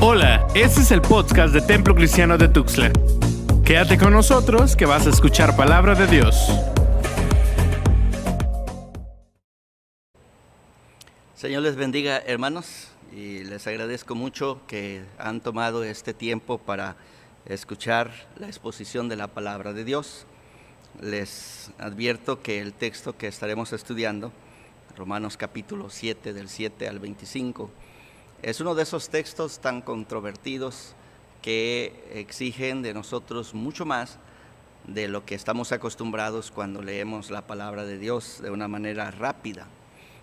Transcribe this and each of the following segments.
Hola, este es el podcast de Templo Cristiano de Tuxtla. Quédate con nosotros que vas a escuchar palabra de Dios. Señor les bendiga hermanos y les agradezco mucho que han tomado este tiempo para escuchar la exposición de la palabra de Dios. Les advierto que el texto que estaremos estudiando, Romanos capítulo 7 del 7 al 25, es uno de esos textos tan controvertidos que exigen de nosotros mucho más de lo que estamos acostumbrados cuando leemos la palabra de Dios de una manera rápida.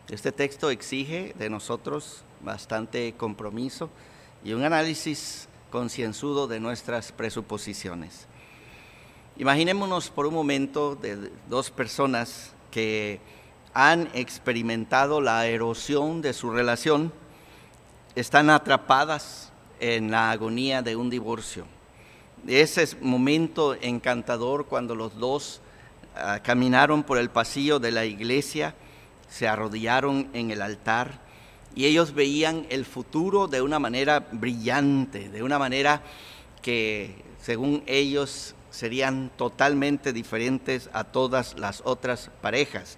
Este texto exige de nosotros bastante compromiso y un análisis concienzudo de nuestras presuposiciones. Imaginémonos por un momento de dos personas que han experimentado la erosión de su relación, están atrapadas en la agonía de un divorcio. Ese momento encantador cuando los dos ah, caminaron por el pasillo de la iglesia, se arrodillaron en el altar y ellos veían el futuro de una manera brillante, de una manera que según ellos serían totalmente diferentes a todas las otras parejas.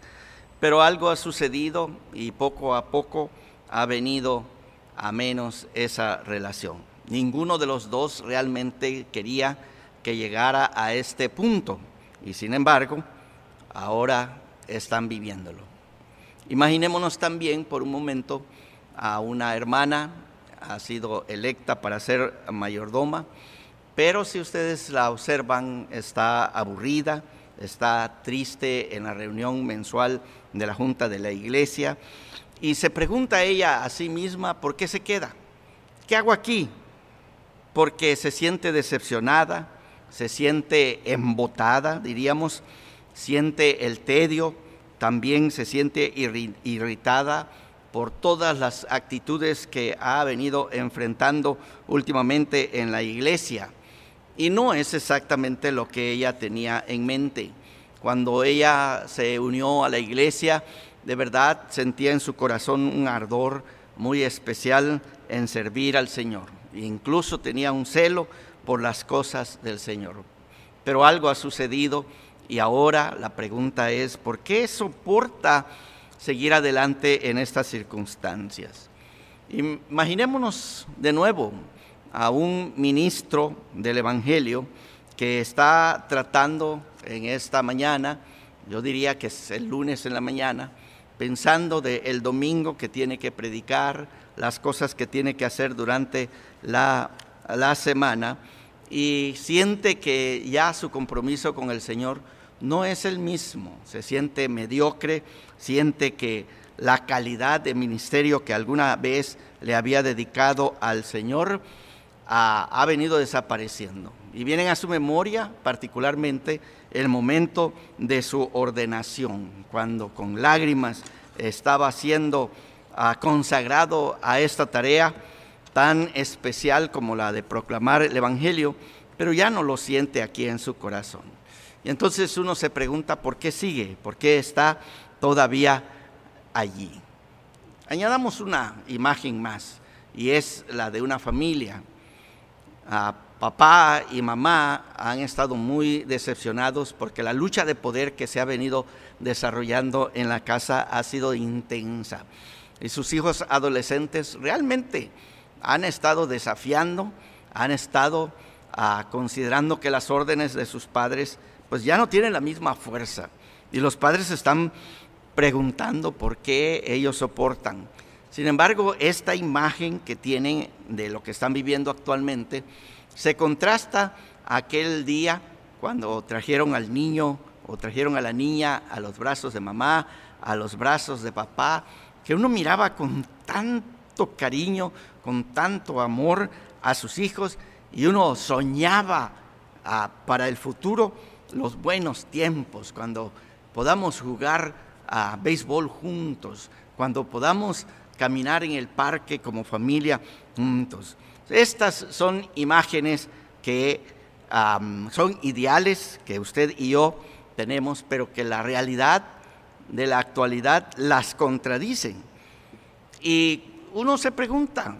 Pero algo ha sucedido y poco a poco ha venido a menos esa relación. Ninguno de los dos realmente quería que llegara a este punto y sin embargo ahora están viviéndolo. Imaginémonos también por un momento a una hermana, ha sido electa para ser mayordoma, pero si ustedes la observan está aburrida, está triste en la reunión mensual de la Junta de la Iglesia y se pregunta ella a sí misma, ¿por qué se queda? ¿Qué hago aquí? Porque se siente decepcionada, se siente embotada, diríamos, siente el tedio, también se siente irritada por todas las actitudes que ha venido enfrentando últimamente en la iglesia. Y no es exactamente lo que ella tenía en mente. Cuando ella se unió a la iglesia, de verdad sentía en su corazón un ardor muy especial en servir al Señor. incluso tenía un celo por las cosas del Señor. Pero algo ha sucedido y ahora la pregunta es, ¿por qué soporta seguir adelante en estas circunstancias? Imaginémonos de nuevo a un ministro del Evangelio que está tratando en esta mañana, yo diría que es el lunes en la mañana, pensando del el domingo que tiene que predicar, las cosas que tiene que hacer durante la, semana y siente que ya su compromiso con el Señor no es el mismo, se siente mediocre, siente que la calidad de ministerio que alguna vez le había dedicado al Señor ha, ha venido desapareciendo. Y vienen a su memoria particularmente el momento de su ordenación, cuando con lágrimas estaba siendo ah, consagrado a esta tarea tan especial como la de proclamar el Evangelio, pero ya no lo siente aquí en su corazón. Y entonces uno se pregunta por qué sigue, por qué está todavía allí. Añadamos una imagen más, y es la de una familia. Ah, papá y mamá han estado muy decepcionados porque la lucha de poder que se ha venido desarrollando en la casa ha sido intensa. Y sus hijos adolescentes realmente han estado desafiando, han estado ah, considerando que las órdenes de sus padres pues ya no tienen la misma fuerza. Y los padres están preguntando por qué ellos soportan. Sin embargo, esta imagen que tienen de lo que están viviendo actualmente, se contrasta aquel día cuando trajeron al niño o trajeron a la niña a los brazos de mamá, a los brazos de papá, que uno miraba con tanto cariño, con tanto amor a sus hijos y uno soñaba ah, para el futuro los buenos tiempos, cuando podamos jugar a béisbol juntos, cuando podamos caminar en el parque como familia juntos. Estas son imágenes que son ideales, que usted y yo tenemos, pero que la realidad de la actualidad las contradicen. Y uno se pregunta,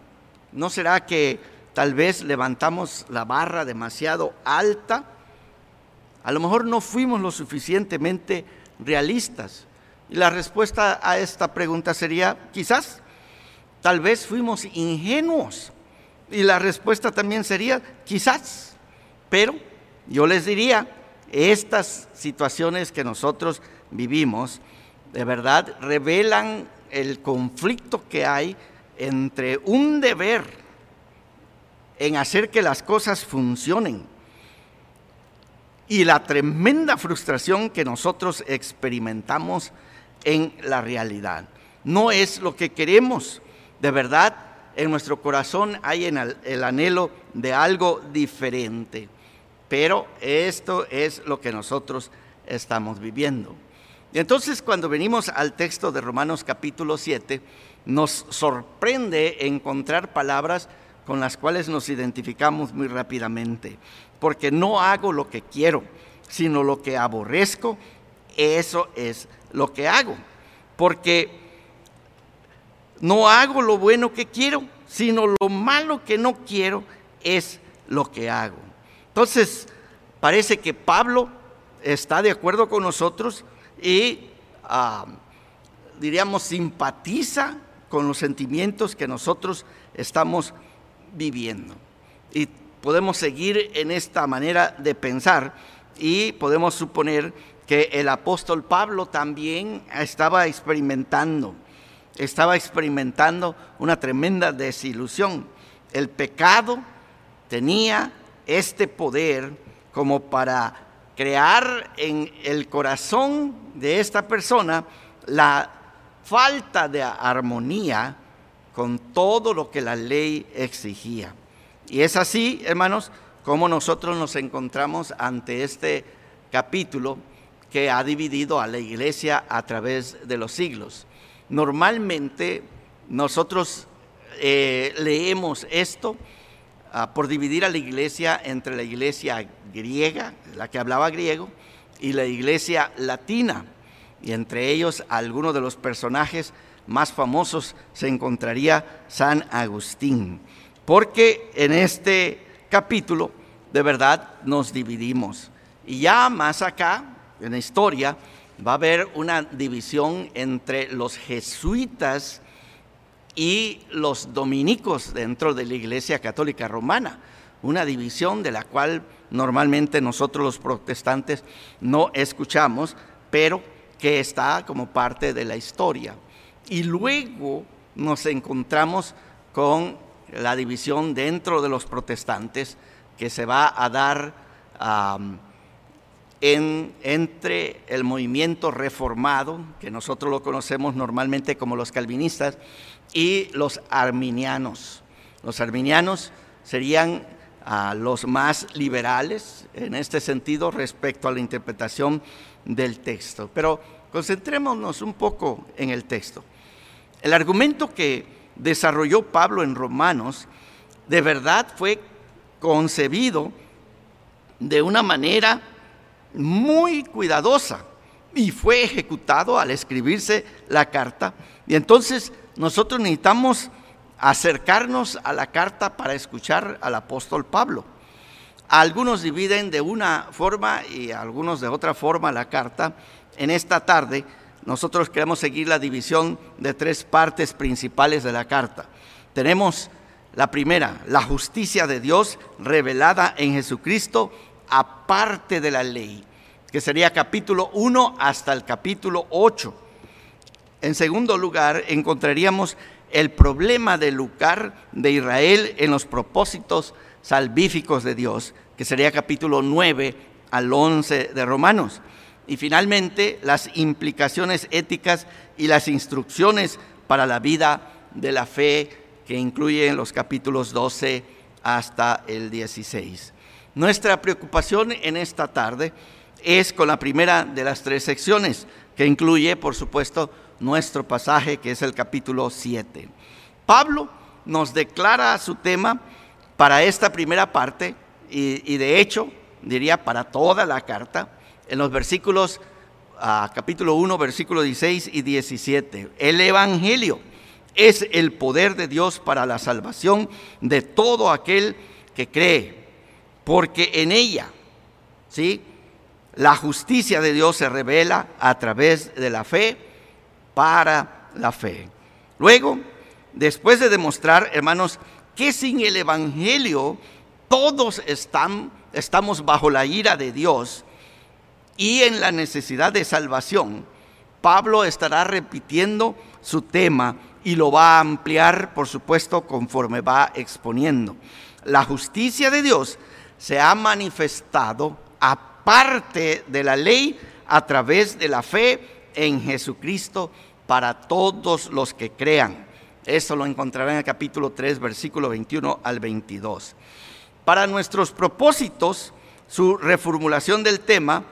¿no será que tal vez levantamos la barra demasiado alta, a lo mejor no fuimos lo suficientemente realistas. Y la respuesta a esta pregunta sería, quizás, tal vez fuimos ingenuos. Y la respuesta también sería, quizás. Pero yo les diría, estas situaciones que nosotros vivimos, de verdad, revelan el conflicto que hay entre un deber en hacer que las cosas funcionen y la tremenda frustración que nosotros experimentamos en la realidad. No es lo que queremos. De verdad, en nuestro corazón hay el anhelo de algo diferente. Pero esto es lo que nosotros estamos viviendo. Entonces cuando venimos al texto de Romanos capítulo 7, nos sorprende encontrar palabras con las cuales nos identificamos muy rápidamente. Porque no hago lo que quiero, sino lo que aborrezco, eso es lo que hago. Porque no hago lo bueno que quiero, sino lo malo que no quiero es lo que hago. Entonces, parece que Pablo está de acuerdo con nosotros y, ah, diríamos, simpatiza con los sentimientos que nosotros estamos viviendo. Y podemos seguir en esta manera de pensar y podemos suponer que el apóstol Pablo también estaba experimentando, estaba experimentando una tremenda desilusión. El pecado tenía este poder como para crear en el corazón de esta persona la falta de armonía con todo lo que la ley exigía. Y es así, hermanos, como nosotros nos encontramos ante este capítulo que ha dividido a la iglesia a través de los siglos. Normalmente nosotros eh, leemos esto Ah, por dividir a la iglesia entre la iglesia griega, la que hablaba griego, y la iglesia latina. Y entre ellos, algunos de los personajes más famosos se encontraría San Agustín. Porque en este capítulo, de verdad, nos dividimos. Y ya más acá, en la historia, va a haber una división entre los jesuitas y los dominicos dentro de la Iglesia Católica Romana, una división de la cual normalmente nosotros los protestantes no escuchamos, pero que está como parte de la historia. Y luego nos encontramos con la división dentro de los protestantes que se va a dar en, entre el movimiento reformado, que nosotros lo conocemos normalmente como los calvinistas, y los arminianos. Los arminianos serían ah, los más liberales en este sentido respecto a la interpretación del texto. Pero concentrémonos un poco en el texto. El argumento que desarrolló Pablo en Romanos de verdad fue concebido de una manera muy cuidadosa y fue ejecutado al escribirse la carta. Y entonces nosotros necesitamos acercarnos a la carta para escuchar al apóstol Pablo. Algunos dividen de una forma y algunos de otra forma la carta. En esta tarde nosotros queremos seguir la división de tres partes principales de la carta. Tenemos la primera, la justicia de Dios revelada en Jesucristo aparte de la ley, que sería capítulo 1 hasta el capítulo 8. En segundo lugar, encontraríamos el problema del lugar de Israel en los propósitos salvíficos de Dios, que sería capítulo 9 al 11 de Romanos. Y finalmente, las implicaciones éticas y las instrucciones para la vida de la fe, que incluyen los capítulos 12 hasta el 16. Nuestra preocupación en esta tarde es con la primera de las tres secciones, que incluye, por supuesto, nuestro pasaje, que es el capítulo 7. Pablo nos declara su tema para esta primera parte y, de hecho, diría para toda la carta, en los versículos, ah, capítulo 1, versículo 16 y 17. El Evangelio es el poder de Dios para la salvación de todo aquel que cree, porque en ella, ¿sí? La justicia de Dios se revela a través de la fe para la fe. Luego, después de demostrar, hermanos, que sin el Evangelio todos están, estamos bajo la ira de Dios y en la necesidad de salvación, Pablo estará repitiendo su tema y lo va a ampliar, por supuesto, conforme va exponiendo. La justicia de Dios se ha manifestado aparte de la ley a través de la fe en Jesucristo para todos los que crean. Eso lo encontrarán en el capítulo 3, versículo 21 al 22. Para nuestros propósitos, su reformulación del tema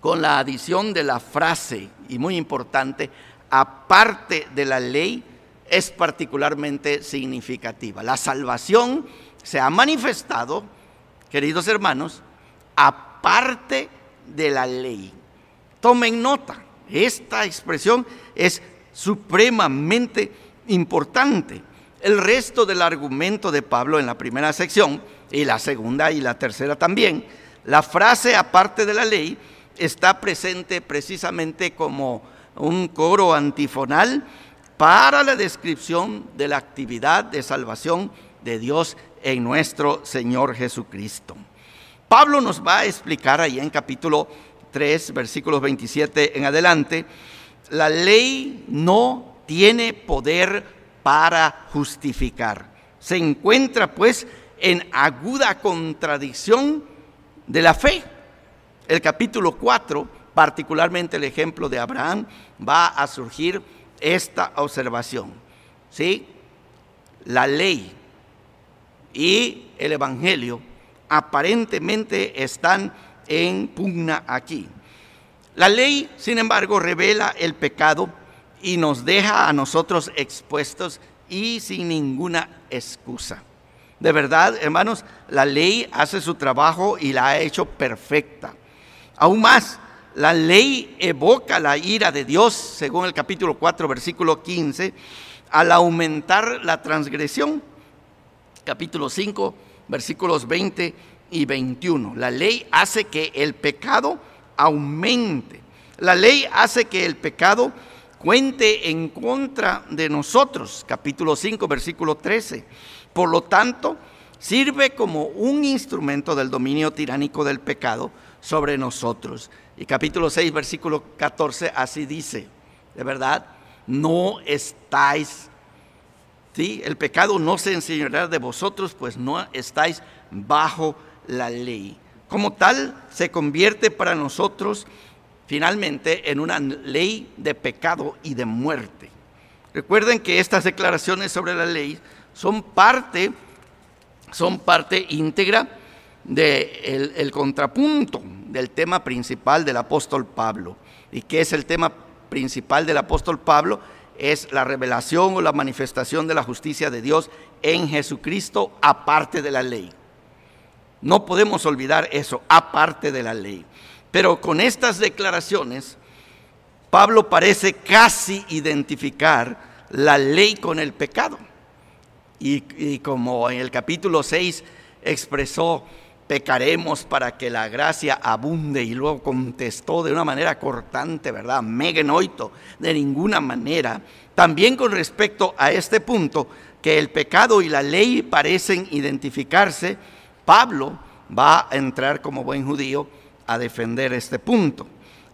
con la adición de la frase, y muy importante, aparte de la ley, es particularmente significativa. La salvación se ha manifestado, queridos hermanos, aparte de la ley. Tomen nota, esta expresión es supremamente importante. El resto del argumento de Pablo en la primera sección y la segunda y la tercera también, la frase aparte de la ley está presente precisamente como un coro antifonal para la descripción de la actividad de salvación de Dios en nuestro Señor Jesucristo. Pablo nos va a explicar ahí en capítulo 3, versículos 27 en adelante, la ley no tiene poder para justificar. Se encuentra pues en aguda contradicción de la fe. El capítulo 4, particularmente el ejemplo de Abraham, va a surgir esta observación. ¿Sí? La ley y el evangelio aparentemente están en pugna aquí. La ley, sin embargo, revela el pecado y nos deja a nosotros expuestos y sin ninguna excusa. De verdad, hermanos, la ley hace su trabajo y la ha hecho perfecta. Aún más, la ley evoca la ira de Dios, según el capítulo 4, versículo 15, al aumentar la transgresión. Capítulo 5, versículos 20 y 21. La ley hace que el pecado aumente. La ley hace que el pecado cuente en contra de nosotros. Capítulo 5, versículo 13. Por lo tanto, sirve como un instrumento del dominio tiránico del pecado sobre nosotros. Y capítulo 6, versículo 14, así dice, de verdad, no estáis, ¿sí? El pecado no se enseñará de vosotros, pues no estáis bajo la ley. Como tal, se convierte para nosotros finalmente en una ley de pecado y de muerte. Recuerden que estas declaraciones sobre la ley son parte, son parte íntegra del el contrapunto del tema principal del apóstol Pablo. ¿Y qué es el tema principal del apóstol Pablo? Es la revelación o la manifestación de la justicia de Dios en Jesucristo aparte de la ley. No podemos olvidar eso, aparte de la ley. Pero con estas declaraciones, Pablo parece casi identificar la ley con el pecado. Y, como en el capítulo 6 expresó, pecaremos para que la gracia abunde y luego contestó de una manera cortante, ¿verdad? Megenoito, de ninguna manera. También con respecto a este punto, que el pecado y la ley parecen identificarse, Pablo va a entrar como buen judío a defender este punto.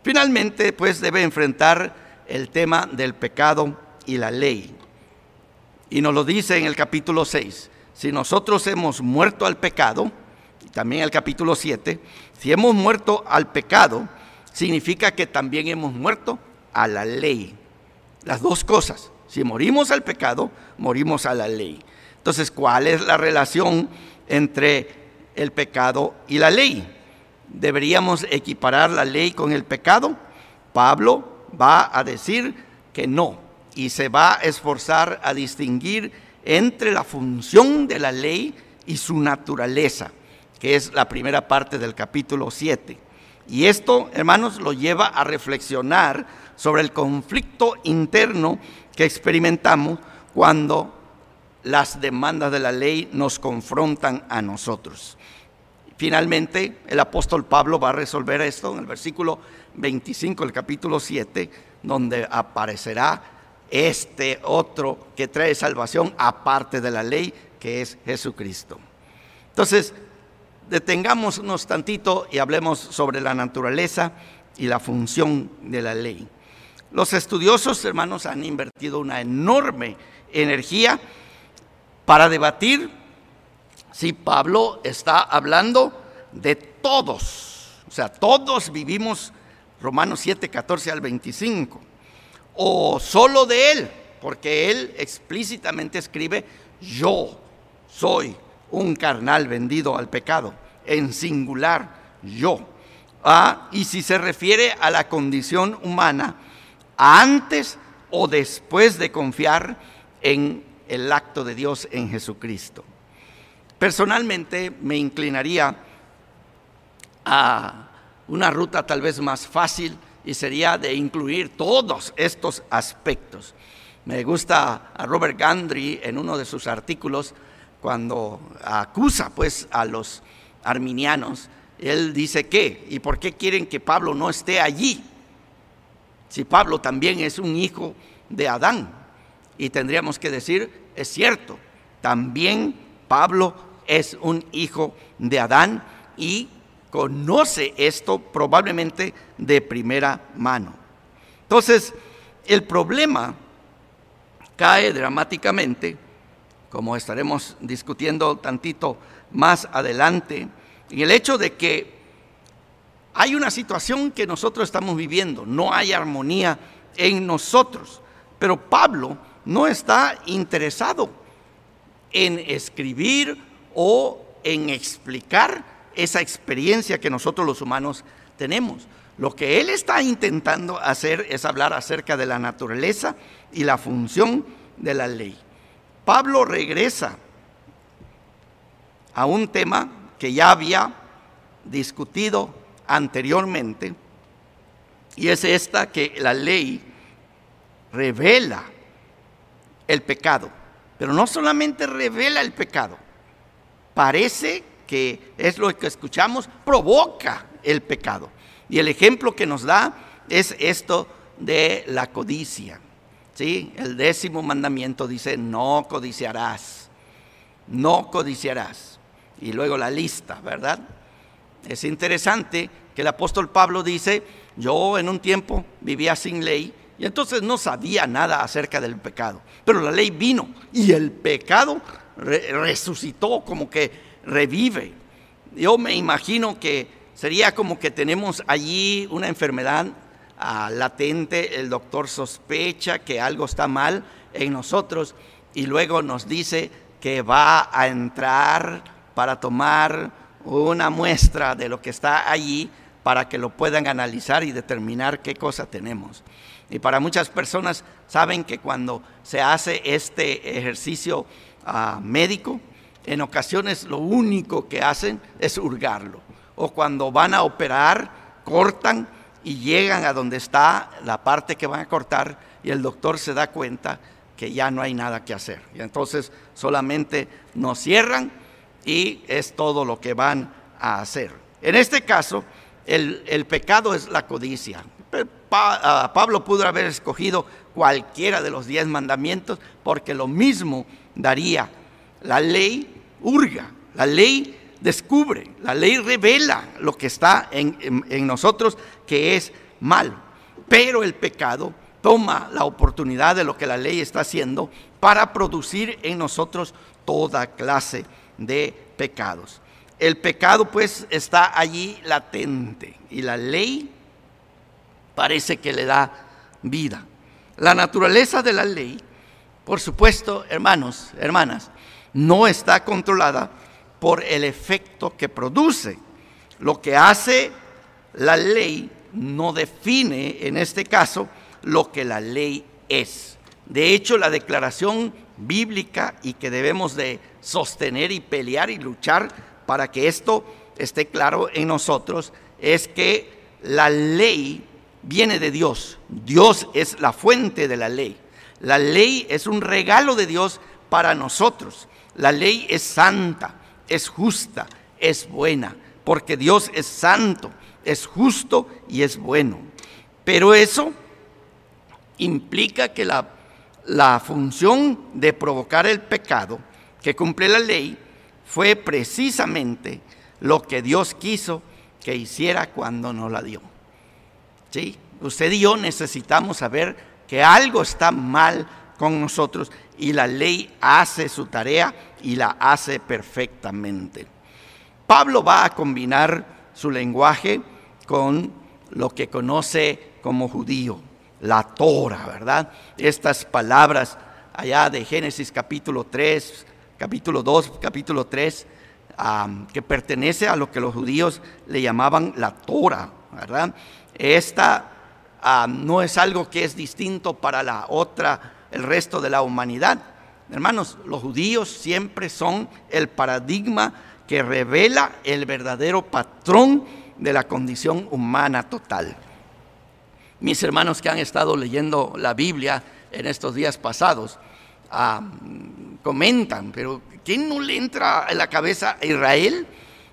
Finalmente, pues debe enfrentar el tema del pecado y la ley. Y nos lo dice en el capítulo 6. Si nosotros hemos muerto al pecado, también el capítulo 7, si hemos muerto al pecado, significa que también hemos muerto a la ley. Las dos cosas. Si morimos al pecado, morimos a la ley. Entonces, ¿cuál es la relación entre el pecado y la ley? ¿Deberíamos equiparar la ley con el pecado? Pablo va a decir que no y se va a esforzar a distinguir entre la función de la ley y su naturaleza, que es la primera parte del capítulo 7. Y esto, hermanos, lo lleva a reflexionar sobre el conflicto interno que experimentamos cuando las demandas de la ley nos confrontan a nosotros. Finalmente, el apóstol Pablo va a resolver esto en el versículo 25 del capítulo 7, donde aparecerá este otro que trae salvación aparte de la ley, que es Jesucristo. Entonces, detengámonos tantito y hablemos sobre la naturaleza y la función de la ley. Los estudiosos, hermanos, han invertido una enorme energía para debatir si Pablo está hablando de todos, o sea, todos vivimos Romanos 7, 14 al 25, o solo de él, porque él explícitamente escribe, yo soy un carnal vendido al pecado, en singular, yo. Ah, y si se refiere a la condición humana, antes o después de confiar en el acto de Dios en Jesucristo. Personalmente me inclinaría a una ruta tal vez más fácil y sería de incluir todos estos aspectos. Me gusta a Robert Gandry en uno de sus artículos cuando acusa pues a los arminianos, él dice que, ¿y por qué quieren que Pablo no esté allí? Si Pablo también es un hijo de Adán. Y tendríamos que decir, es cierto, también Pablo es un hijo de Adán y conoce esto probablemente de primera mano. Entonces, el problema cae dramáticamente, como estaremos discutiendo tantito más adelante, en el hecho de que hay una situación que nosotros estamos viviendo, no hay armonía en nosotros, pero Pablo no está interesado en escribir o en explicar esa experiencia que nosotros los humanos tenemos. Lo que él está intentando hacer es hablar acerca de la naturaleza y la función de la ley. Pablo regresa a un tema que ya había discutido anteriormente, y es esta que la ley revela el pecado, pero no solamente revela el pecado, parece que es lo que escuchamos, provoca el pecado. Y el ejemplo que nos da es esto de la codicia. ¿Sí? El décimo mandamiento dice, no codiciarás, no codiciarás. Y luego la lista, ¿verdad? Es interesante que el apóstol Pablo dice, yo en un tiempo vivía sin ley y entonces no sabía nada acerca del pecado, pero la ley vino y el pecado resucitó, como que revive. Yo me imagino que sería como que tenemos allí una enfermedad latente, el doctor sospecha que algo está mal en nosotros y luego nos dice que va a entrar para tomar una muestra de lo que está allí para que lo puedan analizar y determinar qué cosa tenemos. Y para muchas personas saben que cuando se hace este ejercicio ah, médico, en ocasiones lo único que hacen es hurgarlo. O cuando van a operar, cortan y llegan a donde está la parte que van a cortar y el doctor se da cuenta que ya no hay nada que hacer. Y entonces solamente nos cierran y es todo lo que van a hacer. En este caso, el, pecado es la codicia. Pablo pudo haber escogido cualquiera de los diez mandamientos porque lo mismo daría. La ley hurga, la ley descubre, la ley revela lo que está en, en nosotros que es malo. Pero el pecado toma la oportunidad de lo que la ley está haciendo para producir en nosotros toda clase de pecados. El pecado pues está allí latente y la ley parece que le da vida. La naturaleza de la ley, por supuesto, hermanos, hermanas, no está controlada por el efecto que produce. Lo que hace la ley no define, en este caso, lo que la ley es. De hecho, la declaración bíblica y que debemos de sostener y pelear y luchar para que esto esté claro en nosotros es que la ley viene de Dios. Dios es la fuente de la ley. La ley es un regalo de Dios para nosotros. La ley es santa, es justa, es buena, porque Dios es santo, es justo y es bueno. Pero eso implica que la, la función de provocar el pecado que cumple la ley fue precisamente lo que Dios quiso que hiciera cuando no la dio. ¿Sí? Usted y yo necesitamos saber que algo está mal con nosotros y la ley hace su tarea y la hace perfectamente. Pablo va a combinar su lenguaje con lo que conoce como judío, la Torah, ¿verdad? Estas palabras allá de Génesis capítulo 3, capítulo 2, capítulo 3, que pertenece a lo que los judíos le llamaban la Torah, ¿verdad? Esta no es algo que es distinto para la otra, el resto de la humanidad. Hermanos, los judíos siempre son el paradigma que revela el verdadero patrón de la condición humana total. Mis hermanos que han estado leyendo la Biblia en estos días pasados comentan, pero ¿quién no le entra en la cabeza a Israel?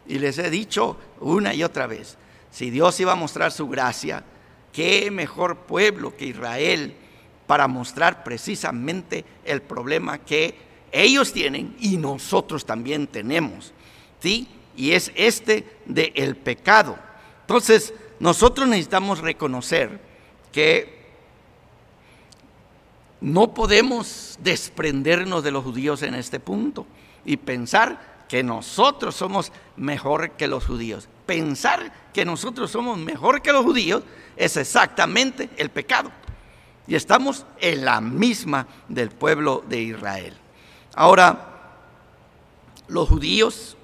Y les he dicho una y otra vez, si Dios iba a mostrar su gracia, qué mejor pueblo que Israel para mostrar precisamente el problema que ellos tienen y nosotros también tenemos. ¿Sí? Y es este de el pecado. Entonces, nosotros necesitamos reconocer que no podemos desprendernos de los judíos en este punto y pensar que nosotros somos mejor que los judíos. Pensar que nosotros somos mejor que los judíos es exactamente el pecado. Y estamos en la misma del pueblo de Israel. Ahora, los judíos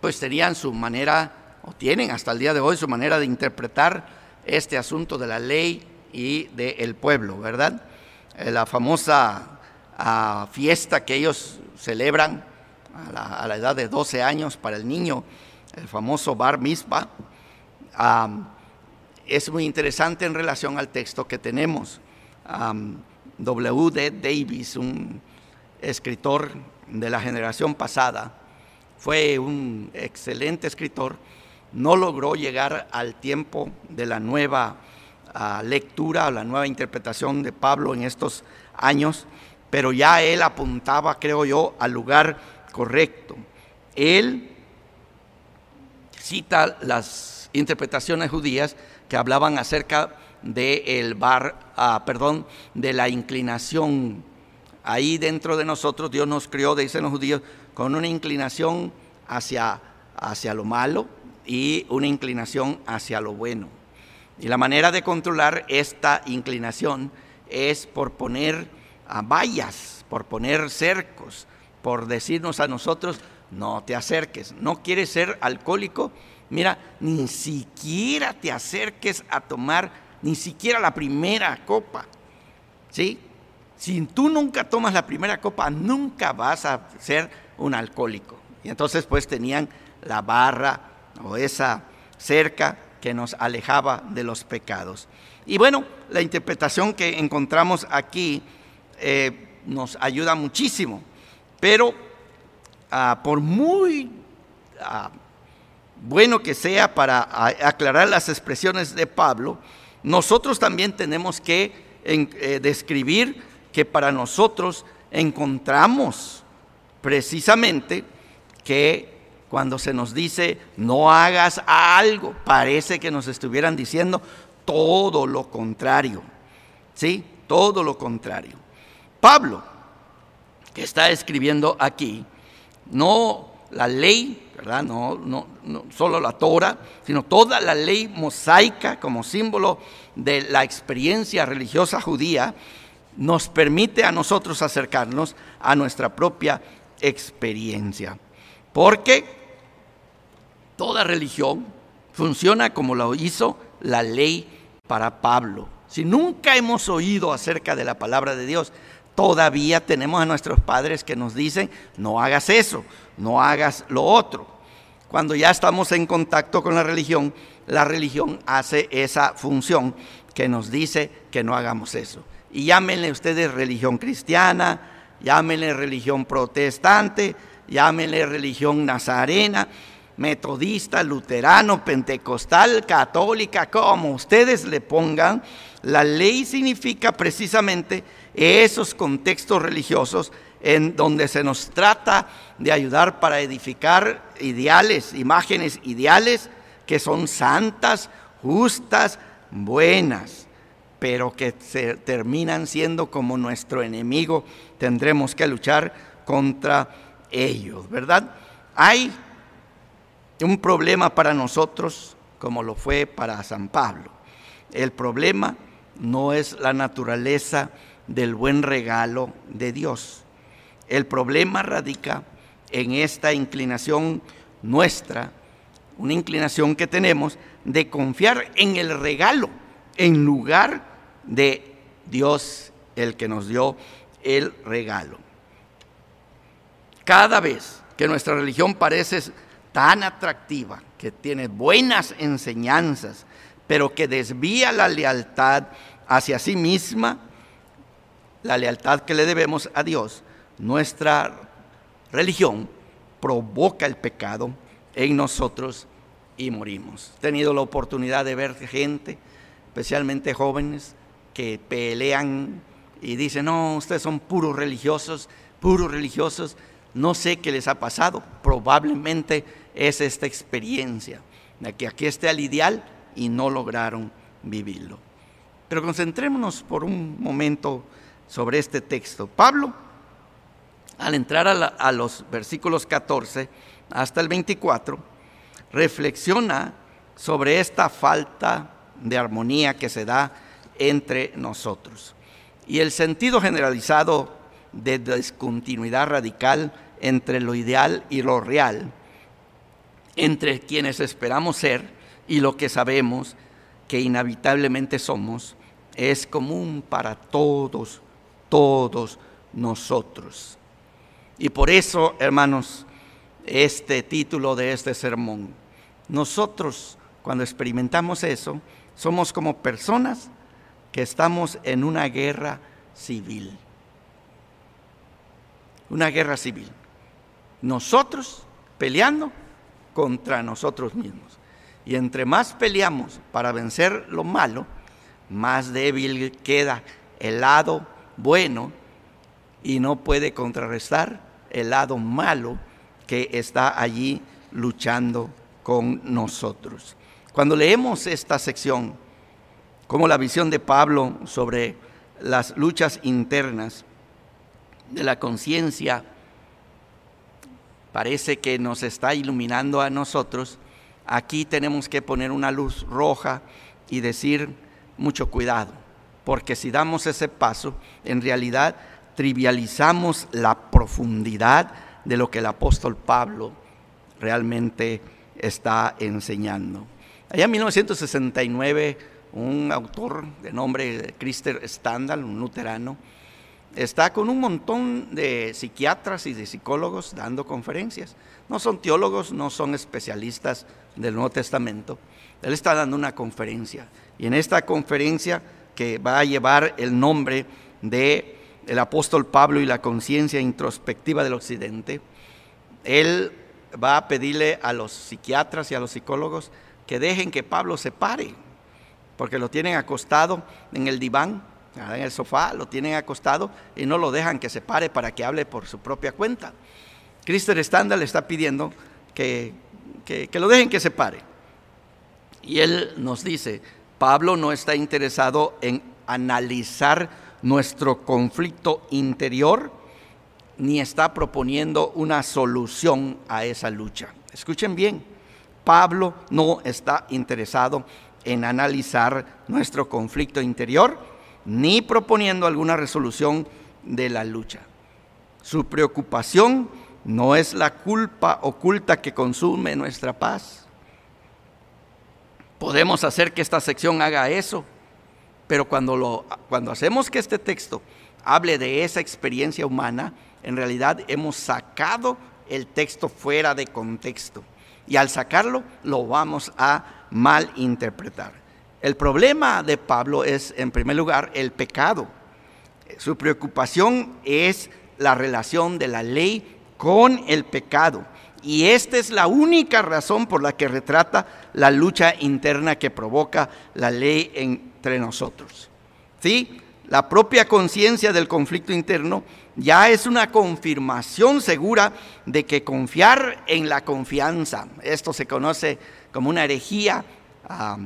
pues tenían su manera, o tienen hasta el día de hoy su manera de interpretar este asunto de la ley y del pueblo, ¿verdad? Eh, la famosa ah, fiesta que ellos celebran a la, edad de 12 años para el niño, el famoso Bar Mitzvah, es muy interesante en relación al texto que tenemos. W. D. Davis, un escritor de la generación pasada, fue un excelente escritor, no logró llegar al tiempo de la nueva ah, lectura, la nueva interpretación de Pablo en estos años, pero ya él apuntaba, creo yo, al lugar correcto. Él cita las interpretaciones judías que hablaban acerca de el bar, ah, perdón, de la inclinación. Ahí dentro de nosotros Dios nos crió, dicen los judíos, con una inclinación hacia, hacia lo malo y una inclinación hacia lo bueno. Y la manera de controlar esta inclinación es por poner ah, vallas, por poner cercos, por decirnos a nosotros, no te acerques, no quieres ser alcohólico, Mira, ni siquiera te acerques a tomar ni siquiera la primera copa. ¿Sí? Si tú nunca tomas la primera copa, nunca vas a ser un alcohólico. Y entonces pues tenían la barra o esa cerca que nos alejaba de los pecados. Y bueno, la interpretación que encontramos aquí eh, nos ayuda muchísimo, pero ah, por muy ah, bueno que sea para aclarar las expresiones de Pablo, nosotros también tenemos que eh, describir que para nosotros encontramos precisamente que cuando se nos dice no hagas algo, parece que nos estuvieran diciendo todo lo contrario. ¿Sí? Todo lo contrario. Pablo, que está escribiendo aquí, no la ley no, no, solo la Torah, sino toda la ley mosaica como símbolo de la experiencia religiosa judía, nos permite a nosotros acercarnos a nuestra propia experiencia. Porque toda religión funciona como lo hizo la ley para Pablo. Si nunca hemos oído acerca de la palabra de Dios, todavía tenemos a nuestros padres que nos dicen, no hagas eso, no hagas lo otro. cuando ya estamos en contacto con la religión, la religión hace esa función que nos dice que no hagamos eso. Y llámenle ustedes religión cristiana, llámenle religión protestante, llámenle religión nazarena, metodista, luterano, pentecostal, católica, como ustedes le pongan, la ley significa precisamente esos contextos religiosos en donde se nos trata de ayudar para edificar ideales, imágenes ideales que son santas, justas, buenas, pero que se terminan siendo como nuestro enemigo. Tendremos que luchar contra ellos, ¿verdad? Hay un problema para nosotros como lo fue para San Pablo. El problema no es la naturaleza del buen regalo de Dios. El problema radica en esta inclinación nuestra, una inclinación que tenemos de confiar en el regalo en lugar de Dios el que nos dio el regalo. Cada vez que nuestra religión parece tan atractiva, que tiene buenas enseñanzas, pero que desvía la lealtad hacia sí misma, la lealtad que le debemos a Dios, nuestra religión provoca el pecado en nosotros y morimos. He tenido la oportunidad de ver gente, especialmente jóvenes, que pelean y dicen, no, ustedes son puros religiosos, puros religiosos, no sé qué les ha pasado, probablemente es esta experiencia de que aquí esté el ideal y no lograron vivirlo. Pero concentrémonos por un momento sobre este texto. Pablo, al entrar a, los versículos 14 hasta el 24, reflexiona sobre esta falta de armonía que se da entre nosotros y el sentido generalizado de discontinuidad radical entre lo ideal y lo real, entre quienes esperamos ser y lo que sabemos que inevitablemente somos, es común para todos, todos nosotros. Y por eso, hermanos, este título de este sermón, nosotros cuando experimentamos eso, somos como personas que estamos en una guerra civil. Una guerra civil. Nosotros peleando contra nosotros mismos. Y entre más peleamos para vencer lo malo, más débil queda el lado bueno y no puede contrarrestar el lado malo que está allí luchando con nosotros. Cuando leemos esta sección, como la visión de Pablo sobre las luchas internas de la conciencia, parece que nos está iluminando a nosotros, aquí tenemos que poner una luz roja y decir mucho cuidado, porque si damos ese paso, en realidad trivializamos la profundidad de lo que el apóstol Pablo realmente está enseñando. Allá en 1969, un autor de nombre Christer Standal, un luterano, está con un montón de psiquiatras y de psicólogos dando conferencias. No son teólogos, no son especialistas del Nuevo Testamento. Él está dando una conferencia y en esta conferencia que va a llevar el nombre de el apóstol Pablo y la conciencia introspectiva del occidente, él va a pedirle a los psiquiatras y a los psicólogos que dejen que Pablo se pare, porque lo tienen acostado en el diván, en el sofá, lo tienen acostado y no lo dejan que se pare para que hable por su propia cuenta. Cristo Estándar le está pidiendo que, que, que lo dejen que se pare. Y él nos dice, Pablo no está interesado en analizar nuestro conflicto interior, ni está proponiendo una solución a esa lucha. Escuchen bien, Pablo no está interesado en analizar nuestro conflicto interior ni proponiendo alguna resolución de la lucha. Su preocupación no es la culpa oculta que consume nuestra paz. Podemos hacer que esta sección haga eso, pero cuando, lo, cuando hacemos que este texto hable de esa experiencia humana, en realidad hemos sacado el texto fuera de contexto y al sacarlo lo vamos a malinterpretar. El problema de Pablo es, en primer lugar, el pecado. Su preocupación es la relación de la ley con el pecado. Y esta es la única razón por la que retrata la lucha interna que provoca la ley entre nosotros. ¿Sí? La propia conciencia del conflicto interno ya es una confirmación segura de que confiar en la confianza, esto se conoce como una herejía, ah,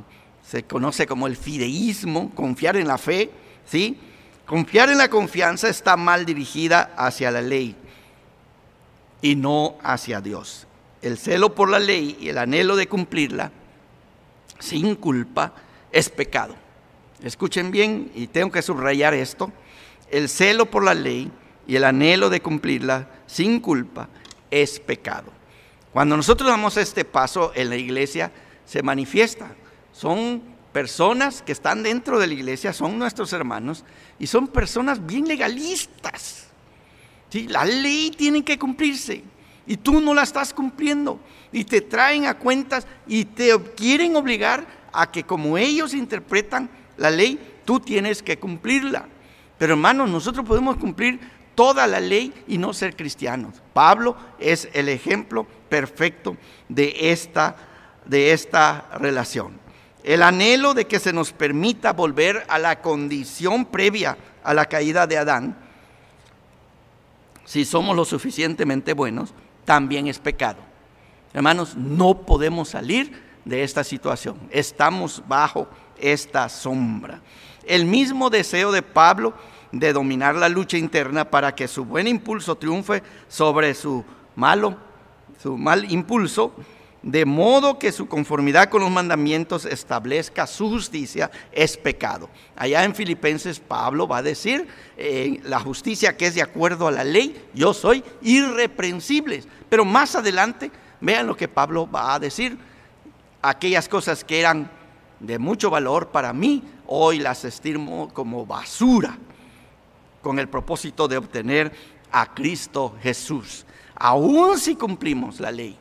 se conoce como el fideísmo, confiar en la fe, ¿sí? Confiar en la confianza está mal dirigida hacia la ley y no hacia Dios. El celo por la ley y el anhelo de cumplirla sin culpa es pecado. Escuchen bien y tengo que subrayar esto. El celo por la ley y el anhelo de cumplirla sin culpa es pecado. Cuando nosotros damos este paso en la iglesia, se manifiesta. Son personas que están dentro de la iglesia, son nuestros hermanos, y son personas bien legalistas. ¿Sí? La ley tiene que cumplirse, y tú no la estás cumpliendo, y te traen a cuentas y te quieren obligar a que como ellos interpretan la ley, tú tienes que cumplirla. Pero hermanos, nosotros podemos cumplir toda la ley y no ser cristianos. Pablo es el ejemplo perfecto de esta, de esta relación. El anhelo de que se nos permita volver a la condición previa a la caída de Adán, si somos lo suficientemente buenos, también es pecado. Hermanos, no podemos salir de esta situación. Estamos bajo esta sombra. El mismo deseo de Pablo de dominar la lucha interna para que su buen impulso triunfe sobre su malo, su mal impulso, de modo que su conformidad con los mandamientos establezca su justicia, es pecado. Allá en Filipenses Pablo va a decir, eh, la justicia que es de acuerdo a la ley, yo soy irreprensible. Pero más adelante, vean lo que Pablo va a decir, aquellas cosas que eran de mucho valor para mí, hoy las estimo como basura con el propósito de obtener a Cristo Jesús. Aún si cumplimos la ley,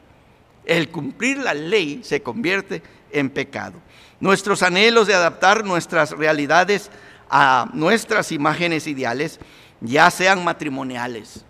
el cumplir la ley se convierte en pecado. Nuestros anhelos de adaptar nuestras realidades a nuestras imágenes ideales, ya sean matrimoniales,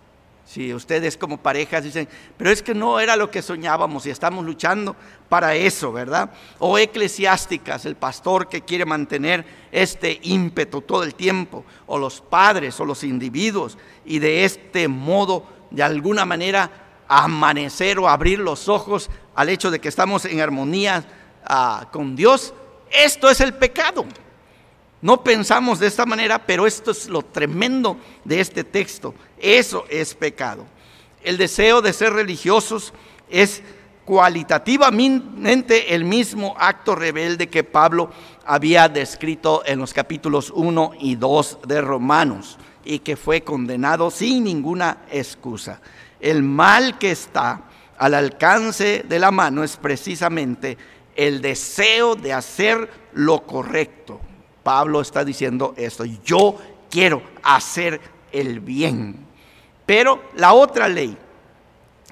si ustedes como parejas dicen, pero es que no era lo que soñábamos y estamos luchando para eso, ¿verdad? O eclesiásticas, el pastor que quiere mantener este ímpetu todo el tiempo, o los padres o los individuos, y de este modo, de alguna manera, amanecer o abrir los ojos al hecho de que estamos en armonía ah, con Dios, esto es el pecado. No pensamos de esta manera, pero esto es lo tremendo de este texto. Eso es pecado. El deseo de ser religiosos es cualitativamente el mismo acto rebelde que Pablo había descrito en los capítulos 1 y 2 de Romanos y que fue condenado sin ninguna excusa. El mal que está al alcance de la mano es precisamente el deseo de hacer lo correcto. Pablo está diciendo esto, yo quiero hacer el bien. Pero la otra ley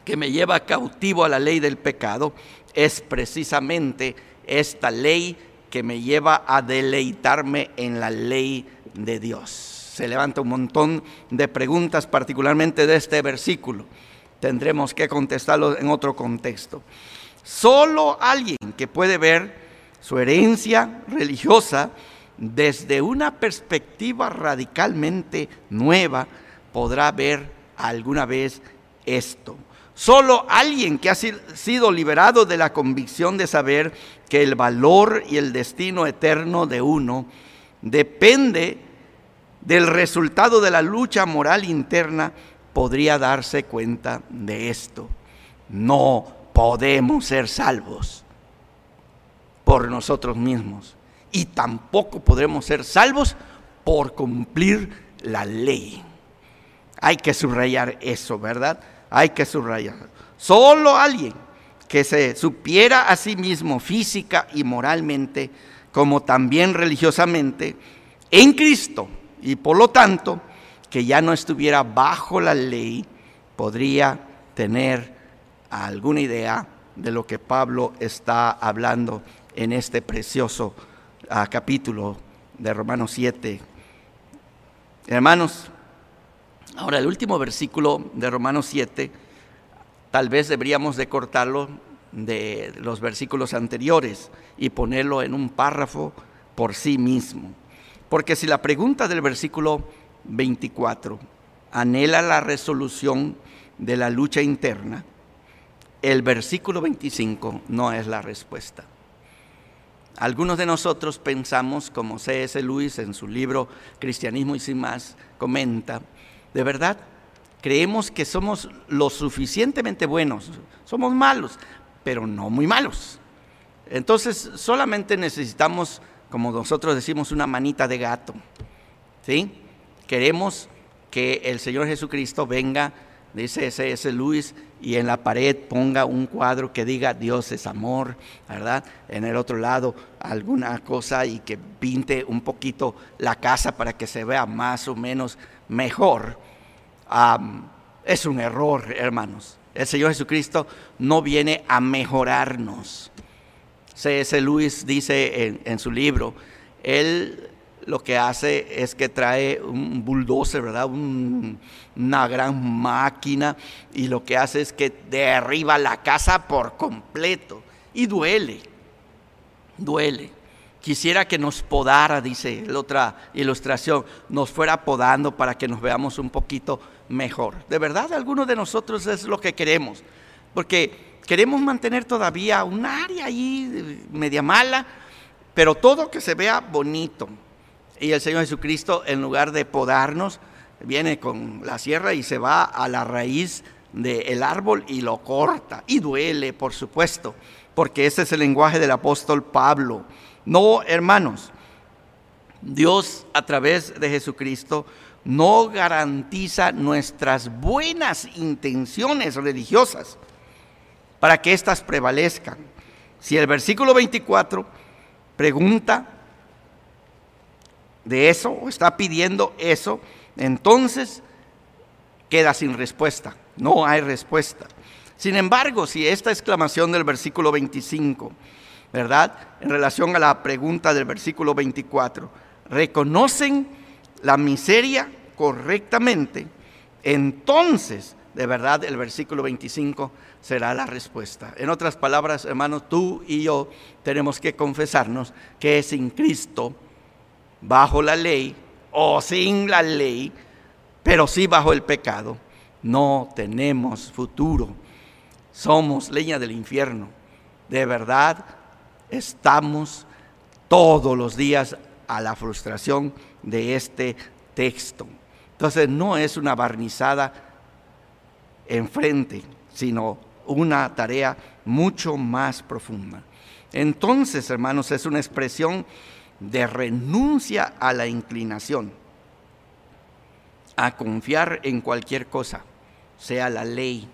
que me lleva cautivo a la ley del pecado es precisamente esta ley que me lleva a deleitarme en la ley de Dios. Se levanta un montón de preguntas, particularmente de este versículo. Tendremos que contestarlo en otro contexto. Solo alguien que puede ver su herencia religiosa desde una perspectiva radicalmente nueva podrá ver alguna vez esto. Solo alguien que ha sido liberado de la convicción de saber que el valor y el destino eterno de uno depende del resultado de la lucha moral interna podría darse cuenta de esto. No podemos ser salvos por nosotros mismos y tampoco podremos ser salvos por cumplir la ley. Hay que subrayar eso, ¿verdad? Hay que subrayar. Solo alguien que se supiera a sí mismo física y moralmente, como también religiosamente, en Cristo, y por lo tanto, que ya no estuviera bajo la ley, podría tener alguna idea de lo que Pablo está hablando en este precioso ah, capítulo de Romanos 7. Hermanos, ahora el último versículo de Romanos 7, tal vez deberíamos de cortarlo de los versículos anteriores y ponerlo en un párrafo por sí mismo. Porque si la pregunta del versículo 24 anhela la resolución de la lucha interna, el versículo 25 no es la respuesta. Algunos de nosotros pensamos, como C.S. Lewis en su libro Cristianismo y sin más comenta, de verdad, creemos que somos lo suficientemente buenos, somos malos, pero no muy malos. Entonces solamente necesitamos, como nosotros decimos, una manita de gato. ¿Sí? Queremos que el Señor Jesucristo venga, dice C.S. Luis, y en la pared ponga un cuadro que diga Dios es amor, ¿verdad? En el otro lado alguna cosa y que pinte un poquito la casa para que se vea más o menos mejor. es un error, hermanos. El Señor Jesucristo no viene a mejorarnos. C.S. Lewis dice en, su libro, Él lo que hace es que trae un bulldozer, ¿verdad? una gran máquina y lo que hace es que derriba la casa por completo y duele, duele. Quisiera que nos podara, dice la otra ilustración, nos fuera podando para que nos veamos un poquito mejor. De verdad, algunos de nosotros es lo que queremos, porque queremos mantener todavía un área ahí media mala, pero todo que se vea bonito. Y el Señor Jesucristo, en lugar de podarnos, viene con la sierra y se va a la raíz del árbol y lo corta. Y duele, por supuesto, porque ese es el lenguaje del apóstol Pablo. No, hermanos, Dios a través de Jesucristo no garantiza nuestras buenas intenciones religiosas para que éstas prevalezcan. Si el versículo 24 pregunta de eso está pidiendo eso, entonces queda sin respuesta. No hay respuesta. Sin embargo, si esta exclamación del versículo 25, ¿verdad? En relación a la pregunta del versículo 24, reconocen la miseria correctamente, entonces, de verdad, el versículo 25 será la respuesta. En otras palabras, hermanos, tú y yo tenemos que confesarnos que sin Cristo, bajo la ley o sin la ley, pero sí bajo el pecado, no tenemos futuro. Somos leña del infierno. De verdad, estamos todos los días a la frustración de este texto. Entonces no es una barnizada enfrente, sino una tarea mucho más profunda. Entonces, hermanos, es una expresión de renuncia a la inclinación, a confiar en cualquier cosa, sea la ley,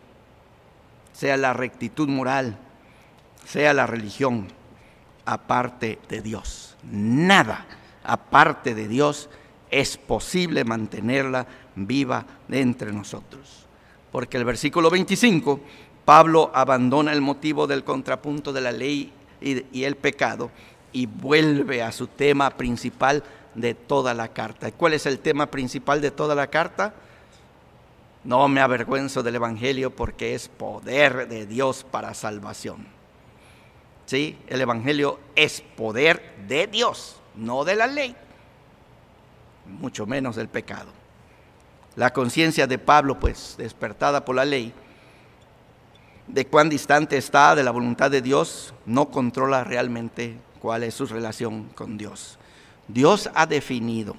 sea la rectitud moral, sea la religión, aparte de Dios. Nada aparte de Dios es posible mantenerla viva entre nosotros. Porque el versículo 25, Pablo abandona el motivo del contrapunto de la ley y, el pecado y vuelve a su tema principal de toda la carta. ¿Cuál es el tema principal de toda la carta? No me avergüenzo del Evangelio porque es poder de Dios para salvación. ¿Sí? El Evangelio es poder de Dios, no de la ley mucho menos del pecado. La conciencia de Pablo, pues, despertada por la ley, de cuán distante está de la voluntad de Dios, no controla realmente cuál es su relación con Dios. Dios ha definido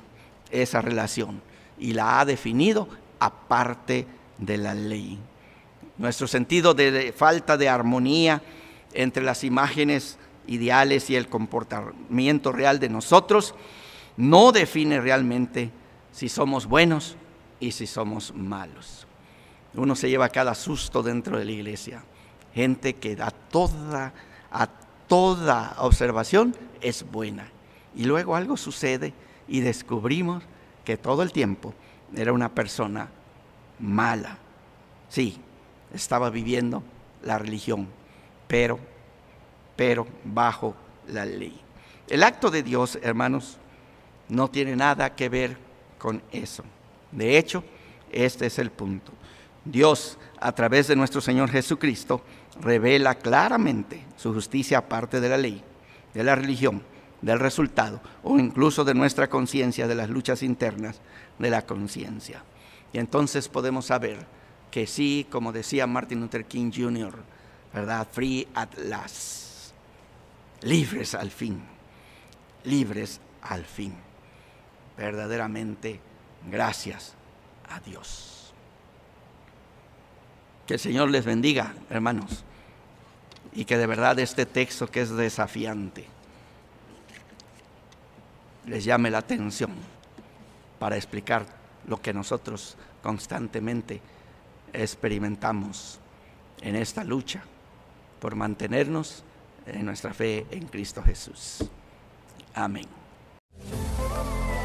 esa relación y la ha definido aparte de la ley. Nuestro sentido de falta de armonía entre las imágenes ideales y el comportamiento real de nosotros no define realmente si somos buenos y si somos malos. Uno se lleva cada susto dentro de la iglesia. Gente que a toda, a toda observación es buena. Y luego algo sucede y descubrimos que todo el tiempo era una persona mala. Sí, estaba viviendo la religión, pero, pero bajo la ley. El acto de Dios, hermanos, no tiene nada que ver con eso. De hecho, este es el punto. Dios, a través de nuestro Señor Jesucristo, revela claramente su justicia aparte de la ley, de la religión, del resultado o incluso de nuestra conciencia, de las luchas internas de la conciencia. Y entonces podemos saber que sí, como decía Martin Luther King Jr., ¿verdad? Free at last. Libres al fin. Libres al fin. Verdaderamente, gracias a Dios. Que el Señor les bendiga, hermanos. Y que de verdad este texto que es desafiante les llame la atención para explicar lo que nosotros constantemente experimentamos en esta lucha por mantenernos en nuestra fe en Cristo Jesús. Amén.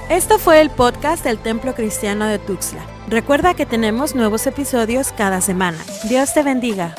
Esto fue el podcast del Templo Cristiano de Tuxtla. Recuerda que tenemos nuevos episodios cada semana. Dios te bendiga.